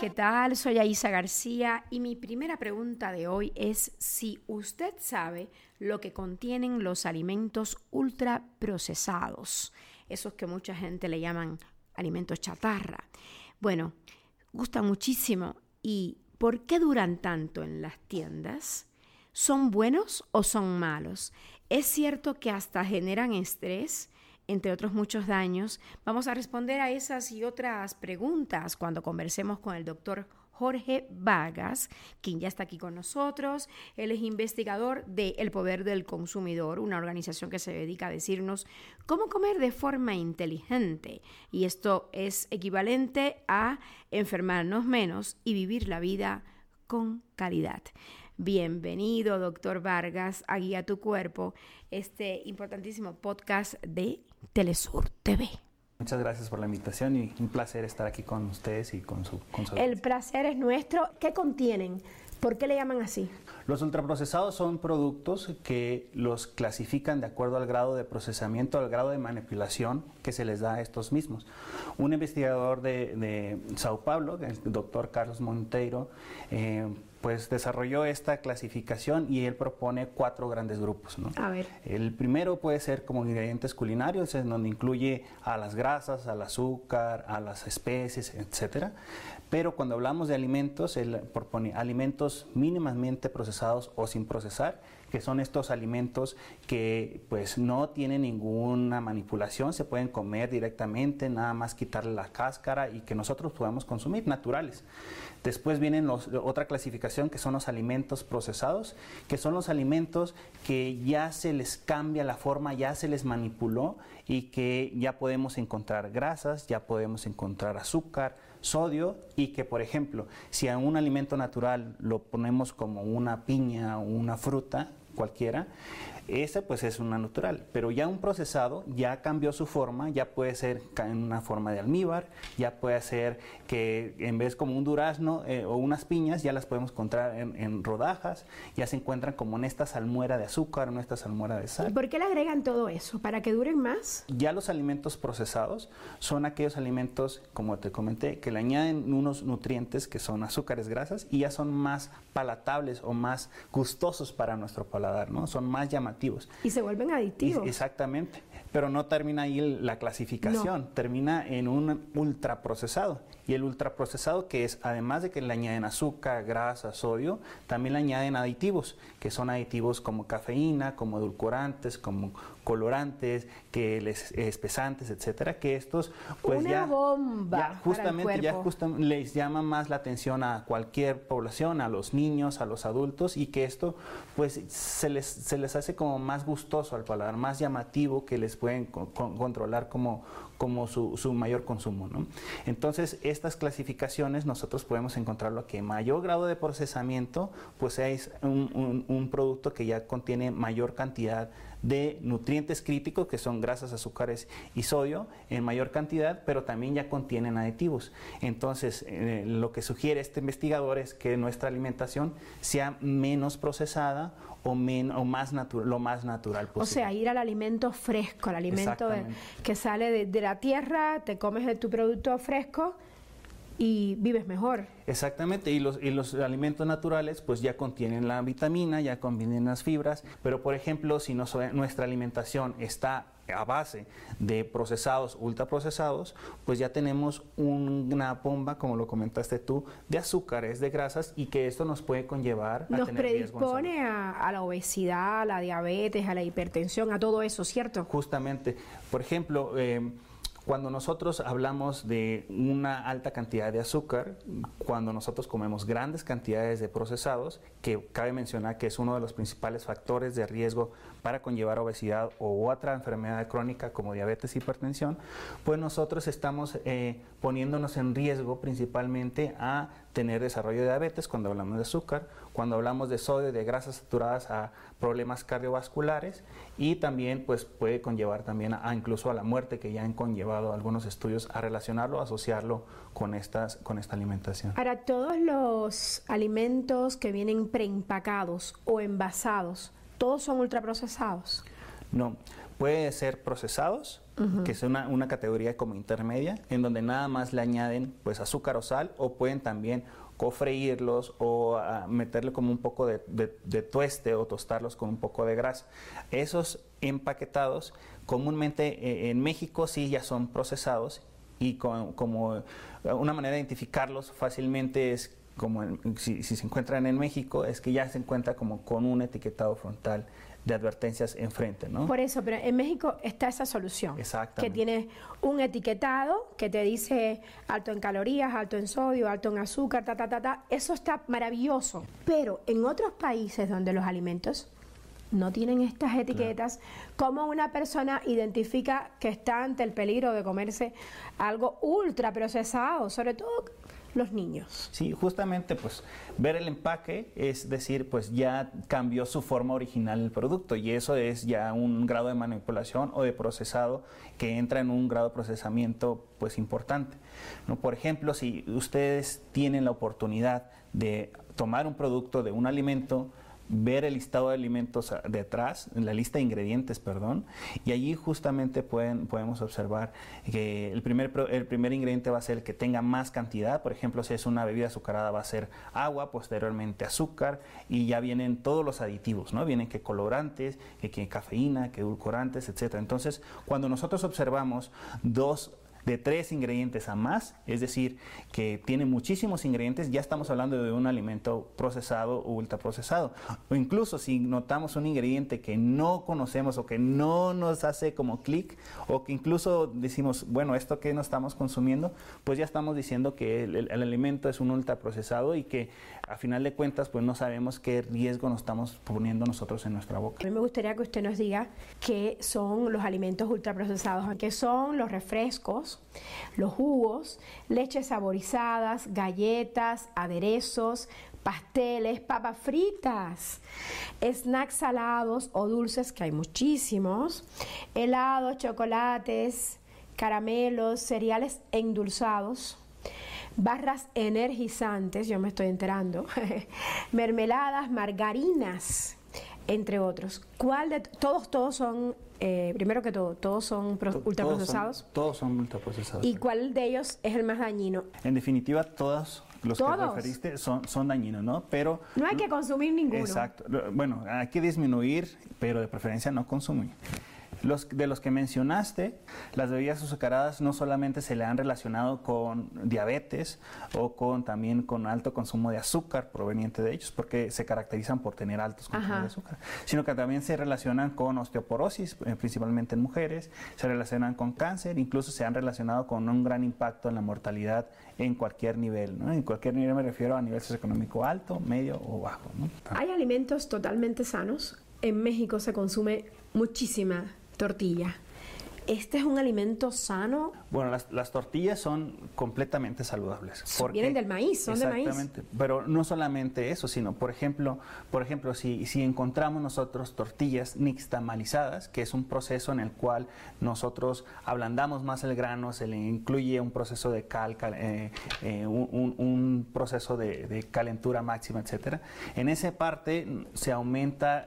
¿qué tal? Soy Aisa García y mi primera pregunta de hoy es si usted sabe lo que contienen los alimentos ultraprocesados, esos que mucha gente le llaman alimentos chatarra. Bueno, gustan muchísimo y ¿por qué duran tanto en las tiendas? ¿Son buenos o son malos? Es cierto que hasta generan estrés entre otros muchos daños. Vamos a responder a esas y otras preguntas cuando conversemos con el doctor Jorge Vargas, quien ya está aquí con nosotros. Él es investigador de El Poder del Consumidor, una organización que se dedica a decirnos cómo comer de forma inteligente. Y esto es equivalente a enfermarnos menos y vivir la vida con calidad. Bienvenido, doctor Vargas, a Guía Tu Cuerpo, este importantísimo podcast de Telesur TV. Muchas gracias por la invitación y un placer estar aquí con ustedes y con su, con El placer es nuestro. ¿Qué contienen? ¿Por qué le llaman así? Los ultraprocesados son productos que los clasifican de acuerdo al grado de procesamiento, al grado de manipulación que se les da a estos mismos. Un investigador de, de Sao Paulo, el doctor Carlos Monteiro, eh, pues desarrolló esta clasificación y él propone cuatro grandes grupos. A ver. El primero puede ser como ingredientes culinarios, en donde incluye a las grasas, al azúcar, a las especies, etcétera. Pero cuando hablamos de alimentos, él propone alimentos mínimamente procesados o sin procesar que son estos alimentos que pues no tienen ninguna manipulación, se pueden comer directamente, nada más quitarle la cáscara y que nosotros podamos consumir, naturales. Después vienen otra clasificación que son los alimentos procesados, que son los alimentos que ya se les cambia la forma, ya se les manipuló y que ya podemos encontrar grasas, ya podemos encontrar azúcar, sodio y que, por ejemplo, si a un alimento natural lo ponemos como una piña o una fruta cualquiera, ese pues es una natural, pero ya un procesado ya cambió su forma, ya puede ser en una forma de almíbar, ya puede ser que en vez como un durazno eh, o unas piñas ya las podemos encontrar en, rodajas, ya se encuentran como en esta salmuera de azúcar, en esta salmuera de sal. ¿Y por qué le agregan todo eso? ¿Para que duren más? Ya los alimentos procesados son aquellos alimentos, como te comenté, que le añaden unos nutrientes que son azúcares, grasas y ya son más palatables o más gustosos para nuestro paladar, ¿no? Son más llamativos y se vuelven aditivos. exactamente, pero no termina ahí la clasificación, termina en un ultraprocesado. Y el ultraprocesado que es, además de que le añaden azúcar, grasa, sodio, también le añaden aditivos, que son aditivos como cafeína, como edulcorantes, como colorantes, que les espesantes, etcétera, que estos pues Una ya, bomba justamente ya les llama más la atención a cualquier población, a los niños, a los adultos y que esto pues se les, se les hace como más gustoso al paladar, más llamativo que les pueden controlar como, como su, su mayor consumo. Entonces, estas clasificaciones nosotros podemos encontrarlo que mayor grado de procesamiento, pues es un, un, producto que ya contiene mayor cantidad de nutrientes críticos, que son grasas, azúcares y sodio, en mayor cantidad, pero también ya contienen aditivos. Entonces, eh, lo que sugiere este investigador es que nuestra alimentación sea menos procesada o, o más lo más natural posible. O sea, ir al alimento fresco, al alimento que sale de, de la tierra, te comes de tu producto fresco y vives mejor. Exactamente, y los, y los alimentos naturales pues ya contienen la vitamina, ya contienen las fibras, pero por ejemplo si nuestra alimentación está a base de procesados, ultraprocesados, pues ya tenemos una bomba, como lo comentaste tú, de azúcares, de grasas y que esto nos puede conllevar a nos predispone a, a, la obesidad, a la diabetes, a la hipertensión, a todo eso, ¿cierto? Justamente, por ejemplo, eh, cuando nosotros hablamos de una alta cantidad de azúcar, cuando nosotros comemos grandes cantidades de procesados, que cabe mencionar que es uno de los principales factores de riesgo para conllevar obesidad o otra enfermedad crónica como diabetes y hipertensión, pues nosotros estamos eh, poniéndonos en riesgo principalmente a tener desarrollo de diabetes cuando hablamos de azúcar, cuando hablamos de sodio, de grasas saturadas a problemas cardiovasculares y también pues puede conllevar también a, incluso a la muerte que ya han conllevado algunos estudios a relacionarlo, asociarlo con estas con esta alimentación. Para todos los alimentos que vienen preempacados o envasados, todos son ultraprocesados. No, puede ser procesados, que es una, una, categoría como intermedia, en donde nada más le añaden pues azúcar o sal, o pueden también cofreírlos o ah, meterle como un poco de, de, tueste o tostarlos con un poco de grasa. Esos empaquetados comúnmente eh, en México sí ya son procesados y como una manera de identificarlos fácilmente es como si, si, se encuentran en México, es que ya se encuentra como con un etiquetado frontal de advertencias enfrente, ¿no? Por eso, pero en México está esa solución. Exactamente. Que tiene un etiquetado que te dice alto en calorías, alto en sodio, alto en azúcar, ta, ta, ta, ta. Eso está maravilloso. Pero en otros países donde los alimentos no tienen estas etiquetas, ¿cómo una persona identifica que está ante el peligro de comerse algo ultra procesado? Sobre todo los niños. Sí, justamente pues ver el empaque es decir, pues ya cambió su forma original el producto y eso es ya un grado de manipulación o de procesado que entra en un grado de procesamiento pues importante. ¿no? Por ejemplo, si ustedes tienen la oportunidad de tomar un producto de un alimento, ver el listado de alimentos detrás, la lista de ingredientes, perdón, y allí justamente pueden, podemos observar que el primer, el primer ingrediente va a ser el que tenga más cantidad, por ejemplo, si es una bebida azucarada va a ser agua, posteriormente azúcar, y ya vienen todos los aditivos, ¿no? Vienen que colorantes, que, cafeína, que edulcorantes, etcétera. Entonces, cuando nosotros observamos dos de tres ingredientes a más, es decir, que tiene muchísimos ingredientes, ya estamos hablando de un alimento procesado o ultraprocesado. O incluso si notamos un ingrediente que no conocemos o que no nos hace como clic, o que incluso decimos, bueno, esto que no estamos consumiendo, pues ya estamos diciendo que el, alimento es un ultraprocesado y que a final de cuentas, pues no sabemos qué riesgo nos estamos poniendo nosotros en nuestra boca. A mí me gustaría que usted nos diga qué son los alimentos ultraprocesados, qué son los refrescos, los jugos, leches saborizadas, galletas, aderezos, pasteles, papas fritas, snacks salados o dulces, que hay muchísimos, helados, chocolates, caramelos, cereales endulzados, barras energizantes, yo me estoy enterando, mermeladas, margarinas, entre otros. ¿Cuál de todos todos son eh, primero que todo, todos son ultraprocesados? Todos son, ultraprocesados. ¿Y cuál de ellos es el más dañino? En definitiva, todos los que referiste son, son dañinos, ¿no? Pero no hay que consumir ninguno. Exacto. Bueno, hay que disminuir, pero de preferencia no consumir. Los, de los que mencionaste, las bebidas azucaradas no solamente se le han relacionado con diabetes o con también con alto consumo de azúcar proveniente de ellos, porque se caracterizan por tener altos consumos de azúcar, sino que también se relacionan con osteoporosis, eh, principalmente en mujeres, se relacionan con cáncer, incluso se han relacionado con un gran impacto en la mortalidad en cualquier nivel. ¿no? En cualquier nivel me refiero a nivel socioeconómico alto, medio o bajo. Hay alimentos totalmente sanos. En México se consume muchísima tortilla. ¿Este es un alimento sano? Bueno, las, tortillas son completamente saludables. Vienen del maíz, son de maíz. Exactamente, pero no solamente eso, sino, por ejemplo, por ejemplo si, si encontramos nosotros tortillas nixtamalizadas, que es un proceso en el cual nosotros ablandamos más el grano, se le incluye un proceso de cal, eh, eh, un, proceso de, calentura máxima, etcétera. En esa parte se aumenta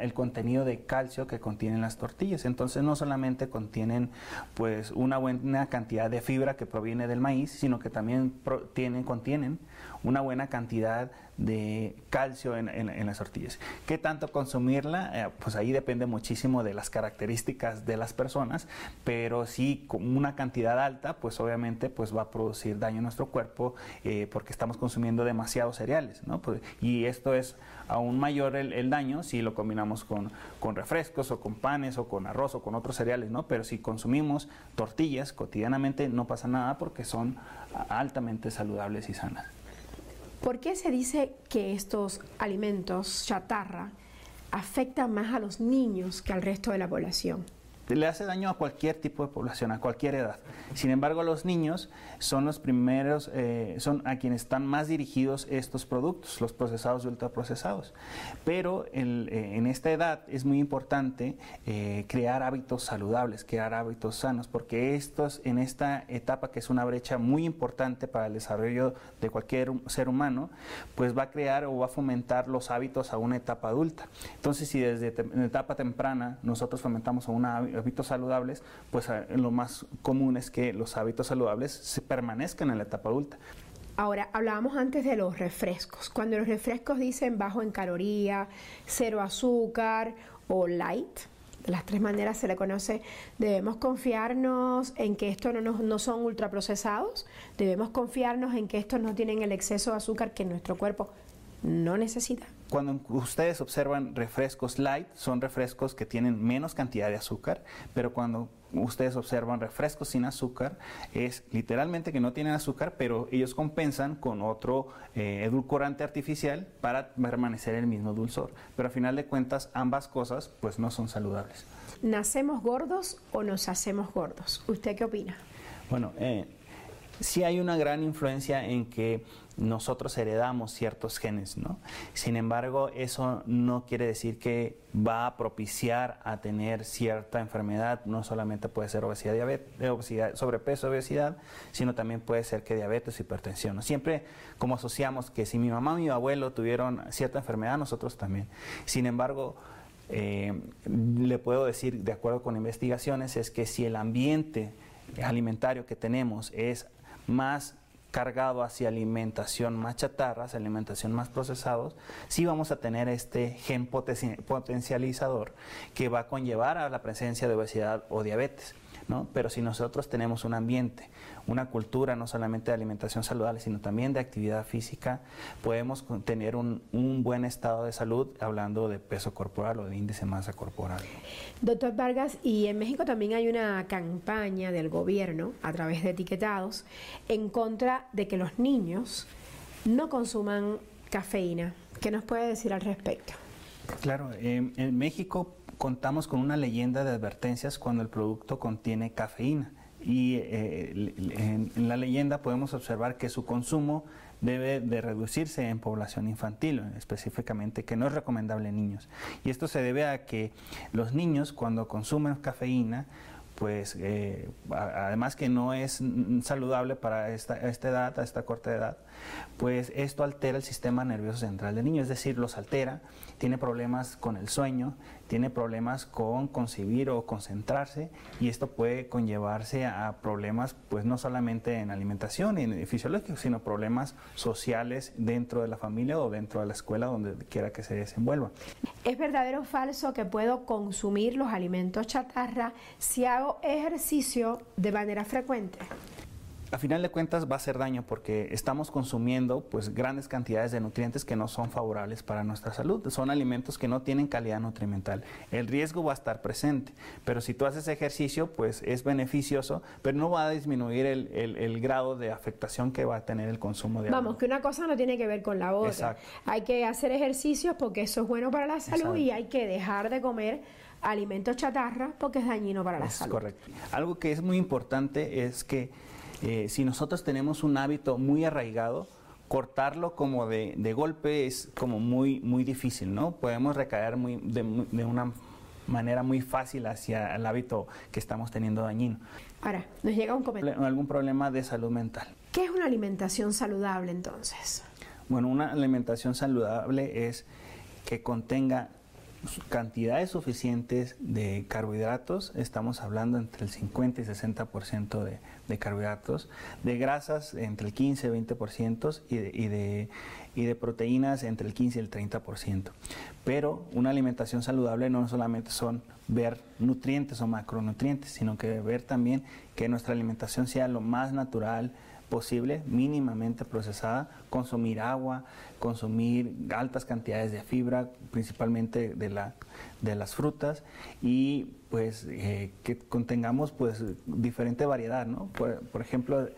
el contenido de calcio que contienen las tortillas. Entonces, no solamente contiene tienen pues una buena cantidad de fibra que proviene del maíz, sino que también tienen, contienen una buena cantidad de calcio en, las tortillas. ¿Qué tanto consumirla? Eh, pues ahí depende muchísimo de las características de las personas, pero sí con una cantidad alta, pues obviamente pues va a producir daño a nuestro cuerpo eh, porque estamos consumiendo demasiados cereales, ¿no? Pues, y esto es aún mayor el, daño si lo combinamos con, con, refrescos o con panes o con arroz o con otros cereales, ¿no? Pero si consumimos tortillas cotidianamente no pasa nada porque son altamente saludables y sanas. ¿Por qué se dice que estos alimentos chatarra afectan más a los niños que al resto de la población? Le hace daño a cualquier tipo de población, a cualquier edad. Sin embargo, los niños son los primeros, eh, son a quienes están más dirigidos estos productos, los procesados y ultraprocesados. Pero eh, en esta edad es muy importante eh, crear hábitos saludables, crear hábitos sanos, porque estos, en esta etapa, que es una brecha muy importante para el desarrollo de cualquier ser humano, pues va a crear o va a fomentar los hábitos a una etapa adulta. Entonces, si desde una etapa temprana nosotros fomentamos a una hábitos saludables, pues lo más común es que los hábitos saludables se permanezcan en la etapa adulta. Ahora, hablábamos antes de los refrescos. Cuando los refrescos dicen bajo en caloría, cero azúcar o light, de las tres maneras se le conoce, debemos confiarnos en que estos no, no son ultraprocesados, debemos confiarnos en que estos no tienen el exceso de azúcar que nuestro cuerpo no necesita. Cuando ustedes observan refrescos light, son refrescos que tienen menos cantidad de azúcar, pero cuando ustedes observan refrescos sin azúcar, es literalmente que no tienen azúcar, pero ellos compensan con otro eh, edulcorante artificial para permanecer el mismo dulzor. Pero a final de cuentas, ambas cosas pues no son saludables. ¿Nacemos gordos o nos hacemos gordos? ¿Usted qué opina? Bueno, eh, sí hay una gran influencia en que nosotros heredamos ciertos genes, ¿no? Sin embargo, eso no quiere decir que va a propiciar a tener cierta enfermedad, no solamente puede ser obesidad, diabetes, obesidad, sobrepeso, obesidad, sino también puede ser que diabetes, hipertensión. Siempre como asociamos que si mi mamá y mi abuelo tuvieron cierta enfermedad, nosotros también. Sin embargo, eh, le puedo decir, de acuerdo con investigaciones, es que si el ambiente alimentario que tenemos es más cargado hacia alimentación más chatarras, alimentación más procesados, sí vamos a tener este gen potencializador que va a conllevar a la presencia de obesidad o diabetes. Pero si nosotros tenemos un ambiente, una cultura no solamente de alimentación saludable, sino también de actividad física, podemos tener un, buen estado de salud hablando de peso corporal o de índice de masa corporal. Doctor Vargas, y en México también hay una campaña del gobierno a través de etiquetados en contra de que los niños no consuman cafeína. ¿Qué nos puede decir al respecto? Claro, en México contamos con una leyenda de advertencias cuando el producto contiene cafeína. Y eh, en, la leyenda podemos observar que su consumo debe de reducirse en población infantil, específicamente que no es recomendable en niños. Y esto se debe a que los niños cuando consumen cafeína pues eh, además que no es saludable para esta, esta, edad, a esta corta edad, pues esto altera el sistema nervioso central del niño, es decir, los altera, tiene problemas con el sueño, tiene problemas con concebir o concentrarse y esto puede conllevarse a problemas pues no solamente en alimentación y fisiológicos, sino problemas sociales dentro de la familia o dentro de la escuela donde quiera que se desenvuelva. ¿Es verdadero o falso que puedo consumir los alimentos chatarra si hago ejercicio de manera frecuente? A final de cuentas va a hacer daño porque estamos consumiendo pues grandes cantidades de nutrientes que no son favorables para nuestra salud. Son alimentos que no tienen calidad nutrimental. El riesgo va a estar presente, pero si tú haces ejercicio pues es beneficioso, pero no va a disminuir el, grado de afectación que va a tener el consumo de Vamos, que una cosa no tiene que ver con la otra. Hay que hacer ejercicio porque eso es bueno para la salud y hay que dejar de comer alimentos chatarra porque es dañino para la salud. Correcto. Algo que es muy importante es que eh, si nosotros tenemos un hábito muy arraigado, cortarlo como de, golpe es como muy, muy difícil, ¿no? Podemos recaer muy, de, una manera muy fácil hacia el hábito que estamos teniendo dañino. Ahora, nos llega un comentario. Algún problema de salud mental. ¿Qué es una alimentación saludable entonces? Bueno, una alimentación saludable es que contenga cantidades suficientes de carbohidratos, estamos hablando entre el 50 y 60% de, de carbohidratos, de grasas entre el 15 y 20% y de, y, de, y de proteínas entre el 15 y el 30%. Pero una alimentación saludable no solamente son ver nutrientes o macronutrientes, sino que ver también que nuestra alimentación sea lo más natural, posible, mínimamente procesada, consumir agua, consumir altas cantidades de fibra, principalmente de, la, de las frutas, y pues eh, que contengamos pues diferente variedad, ¿no? Por, ejemplo,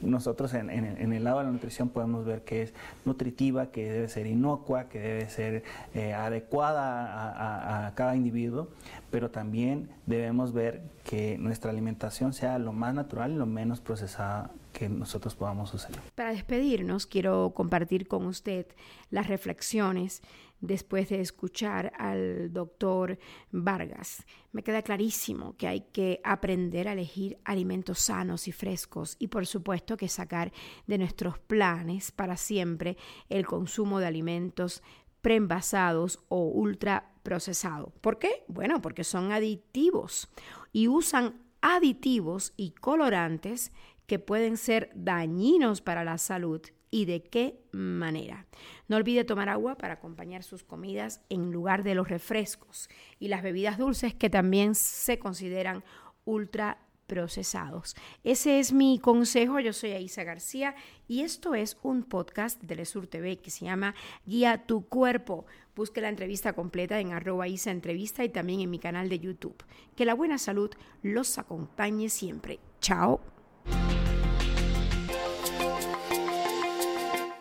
nosotros en, el lado de la nutrición podemos ver que es nutritiva, que debe ser inocua, que debe ser eh, adecuada a, cada individuo, pero también debemos ver que nuestra alimentación sea lo más natural y lo menos procesada que nosotros podamos. Para despedirnos, quiero compartir con usted las reflexiones después de escuchar al doctor Vargas. Me queda clarísimo que hay que aprender a elegir alimentos sanos y frescos y por supuesto que sacar de nuestros planes para siempre el consumo de alimentos preenvasados o ultraprocesados. ¿Por qué? Bueno, porque son aditivos y usan aditivos y colorantes que pueden ser dañinos para la salud y de qué manera. No olvide tomar agua para acompañar sus comidas en lugar de los refrescos y las bebidas dulces que también se consideran ultra procesados. Ese es mi consejo. Yo soy Aisa García y esto es un podcast de Lesur TV que se llama Guía tu cuerpo. Busque la entrevista completa en arroba Isa Entrevista y también en mi canal de YouTube. Que la buena salud los acompañe siempre. Chao.